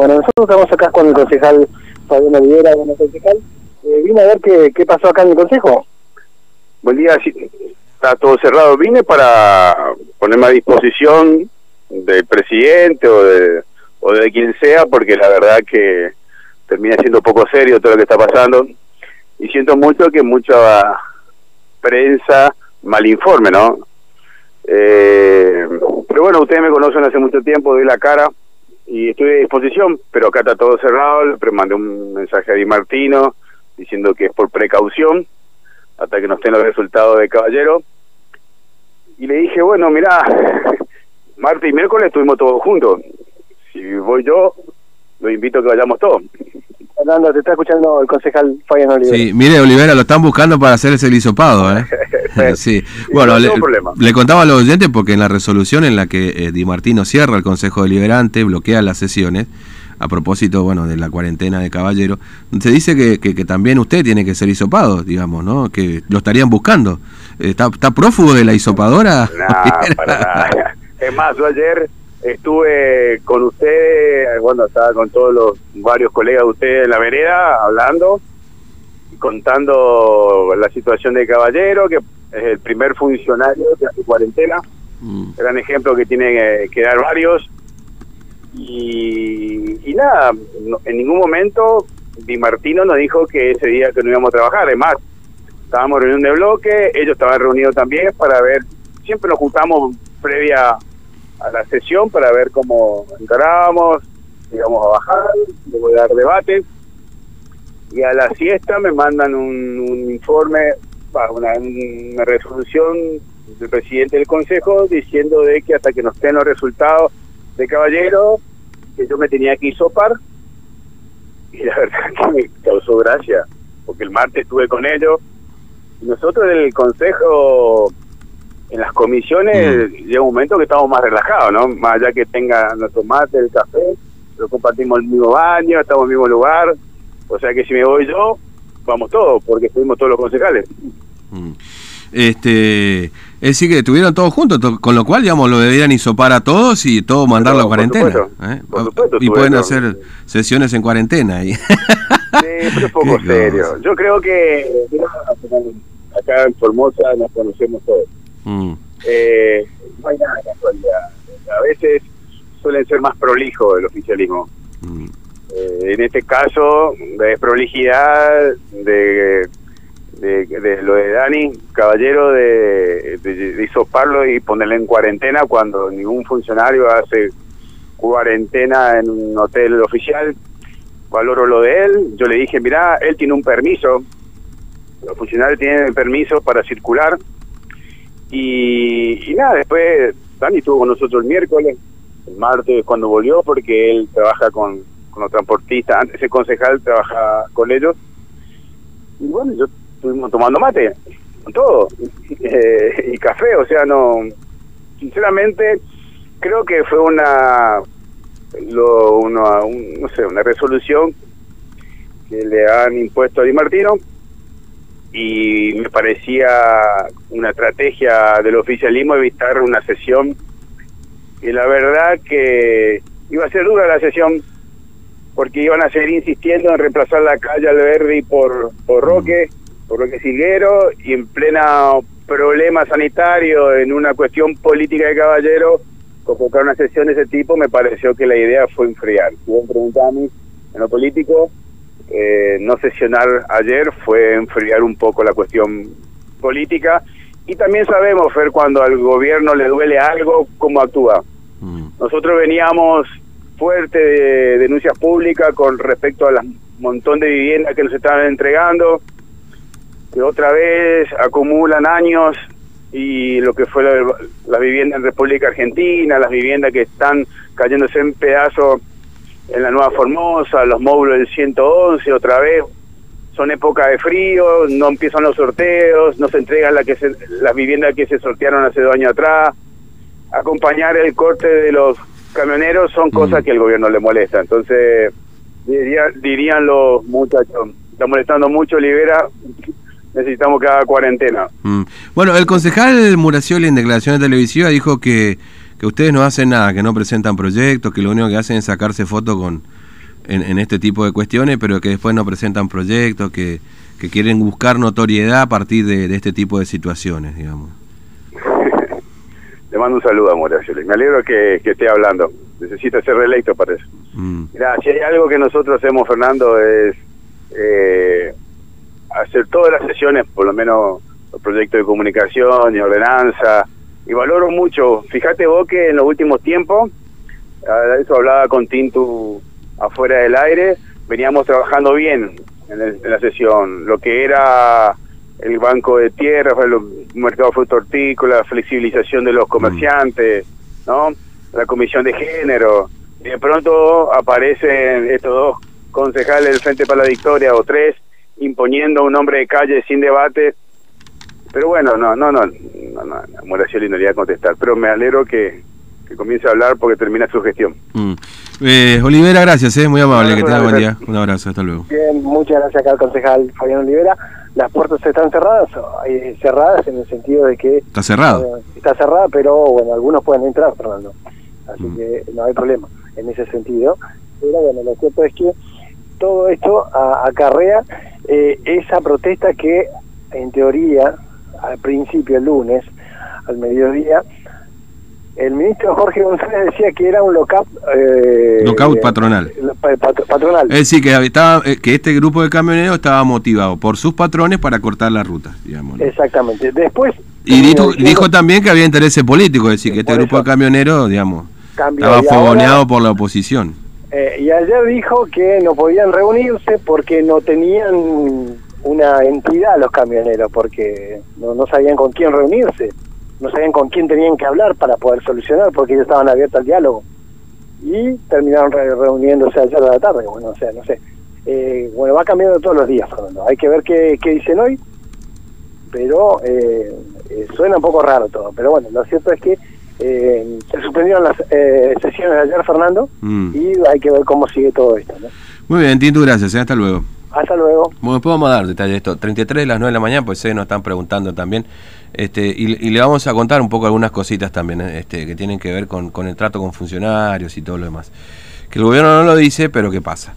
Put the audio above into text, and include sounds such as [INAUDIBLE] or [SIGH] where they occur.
Bueno, nosotros estamos acá con el concejal Fabián Olivera, bueno, concejal. Eh, vine a ver qué, qué pasó acá en el consejo. Buen día, está todo cerrado. Vine para ponerme a disposición del presidente o de, o de quien sea, porque la verdad que termina siendo poco serio todo lo que está pasando. Y siento mucho que mucha prensa malinforme, ¿no? Eh, pero bueno, ustedes me conocen hace mucho tiempo, doy la cara y estoy a disposición, pero acá está todo cerrado, le mandé un mensaje a Di Martino diciendo que es por precaución, hasta que no estén los resultados de Caballero. Y le dije, bueno, mirá, [LAUGHS] martes y miércoles estuvimos todos juntos. Si voy yo, lo invito a que vayamos todos. Fernando, te está escuchando el concejal Fabián Olivera. Sí, mire, Olivera, lo están buscando para hacer ese hisopado, ¿eh? [LAUGHS] sí. Bueno, le, le, contaba a los oyentes porque en la resolución en la que eh, Di Martino cierra el Consejo Deliberante, bloquea las sesiones, a propósito, bueno, de la cuarentena de Caballero, se dice que, que, también usted tiene que ser hisopado, digamos, ¿no? Que lo estarían buscando. ¿Está, está prófugo de la hisopadora? [LAUGHS] No, para [LAUGHS] nada. Es más, yo ayer estuve con usted, bueno, estaba con todos los varios colegas de usted en la vereda hablando, contando la situación de Caballero, que es el primer funcionario que hace cuarentena, mm. gran ejemplo que tiene que dar varios. Y, nada, en ningún momento Di Martino nos dijo que ese día que no íbamos a trabajar, además, estábamos en reunión de bloque, ellos estaban reunidos también para ver, siempre nos juntamos previa a la sesión para ver cómo encarábamos, íbamos a bajar, luego dar debate. Y a la siesta me mandan un, informe, una, una resolución del presidente del Consejo diciendo de que hasta que nos estén los resultados de Caballero, que yo me tenía que isopar. Y la [LAUGHS] verdad que me causó gracia, porque el martes estuve con ellos. Y nosotros del Consejo en las comisiones llega un momento que estamos más relajados, ¿no? Más allá que tenga nuestro mate, el café, lo compartimos el mismo baño, estamos en el mismo lugar. O sea que si me voy yo, vamos todos, porque estuvimos todos los concejales. Mm. Este, es decir, que estuvieron todos juntos, con lo cual, digamos, lo deberían isopar a todos y todo mandarlo a cuarentena. ¿eh? y pueden hacer sesiones en cuarentena. Sí, pero es poco [LAUGHS] serio. Yo creo que acá en Formosa nos conocemos todos. Mm. Eh, no hay nada de casualidad. A veces suelen ser más prolijos el oficialismo. Mm. Eh, en este caso, de prolijidad, de, de, lo de Dani, caballero, de, de, y ponerle en cuarentena cuando ningún funcionario hace cuarentena en un hotel oficial. Valoro lo de él. Yo le dije, mira, él tiene un permiso. Los funcionarios tienen permiso para circular y, nada, después Dani estuvo con nosotros el miércoles, el martes cuando volvió, porque él trabaja con, con los transportistas, antes el concejal trabaja con ellos. Y bueno, yo estuvimos tomando mate, con todo, [LAUGHS] eh, y café, o sea, no, sinceramente creo que fue una, lo, una, no sé, una resolución que le han impuesto a Di Martino. Y me parecía una estrategia del oficialismo evitar una sesión y la verdad que iba a ser dura la sesión porque iban a seguir insistiendo en reemplazar la calle Alberdi por, por Roque, por Roque Silguero y en plena problema sanitario, en una cuestión política de caballero, convocar una sesión de ese tipo me pareció que la idea fue enfriar. Si vos mí, en lo político, eh, no sesionar ayer fue enfriar un poco la cuestión política y también sabemos, Fer, cuando al gobierno le duele algo, cómo actúa. Mm. Nosotros veníamos fuerte de denuncias públicas con respecto a las montón de viviendas que nos estaban entregando, que otra vez acumulan años y lo que fue la, la vivienda en República Argentina, las viviendas que están cayéndose en pedazos en la Nueva Formosa, los módulos del 111 otra vez. Son época de frío, no empiezan los sorteos, no se entregan la que se, las viviendas que se sortearon hace dos años atrás. Acompañar el corte de los camioneros son cosas mm. que al gobierno le molesta. Entonces, dirían los muchachos, está molestando mucho, libera, necesitamos que haga cuarentena. Mm. Bueno, el concejal Muracioli en declaraciones televisivas dijo que que ustedes no hacen nada, que no presentan proyectos, que lo único que hacen es sacarse fotos con, en, este tipo de cuestiones, pero que después no presentan proyectos, que, que quieren buscar notoriedad a partir de, este tipo de situaciones, digamos. Mando un saludo a Moracio. Me alegro que, que esté hablando. Necesita ser reelecto para eso. Mm. si hay algo que nosotros hacemos, Fernando, es eh, hacer todas las sesiones, por lo menos los proyectos de comunicación y ordenanza, y valoro mucho. Fíjate vos que en los últimos tiempos, eso hablaba con Tintu afuera del aire, veníamos trabajando bien en, la sesión. Lo que era el banco de tierra, el mercado fruto hortícola, flexibilización de los mm. comerciantes, ¿no? La comisión de género. Y de pronto aparecen estos dos concejales del Frente para la Victoria o tres imponiendo un nombre de calle sin debate. Pero bueno, no, no, no, no, no, no no le a contestar, pero me alegro que, que comience a hablar porque termina su gestión. Mm. Eh, Olivera, gracias, eh, muy amable, que tenga buen día. Un abrazo, hasta luego. Bien, muchas gracias acá al concejal Fabián Olivera. Las puertas están cerradas, eh, cerradas en el sentido de que... Está cerrado. está cerrada, pero bueno, algunos pueden entrar, Fernando. Así mm. que no hay problema en ese sentido. Pero bueno, lo cierto es que todo esto acarrea eh, esa protesta que en teoría al principio el lunes al mediodía el ministro Jorge González decía que era un lockout eh, lockout patronal. patronal. Es decir que estaba eh, que este grupo de camioneros estaba motivado por sus patrones para cortar la ruta digamos exactamente. Después y dijo, dijo, también que había intereses políticos es decir que este grupo de camioneros digamos estaba fogoneado por la oposición. Eh, y ayer dijo que no podían reunirse porque no tenían una entidad los camioneros, porque no, no sabían con quién reunirse, no sabían con quién tenían que hablar para poder solucionar, porque ellos estaban abiertos al diálogo. Y terminaron reuniéndose ayer a la tarde, bueno, o sea, no sé. Eh, bueno, va cambiando todos los días, Fernando. Hay que ver qué, qué dicen hoy, pero eh, suena un poco raro todo. Pero bueno, lo cierto es que eh, se suspendieron las eh, sesiones de ayer, Fernando, mm. y hay que ver cómo sigue todo esto. Muy bien, Tinto, gracias. ¿eh? Hasta luego. Hasta luego. Bueno, después vamos a dar detalles de esto. 33 de las 9 de la mañana, pues se nos están preguntando también. Este, y, le vamos a contar un poco algunas cositas también este, que tienen que ver con, el trato con funcionarios y todo lo demás. Que el gobierno no lo dice, pero ¿qué pasa?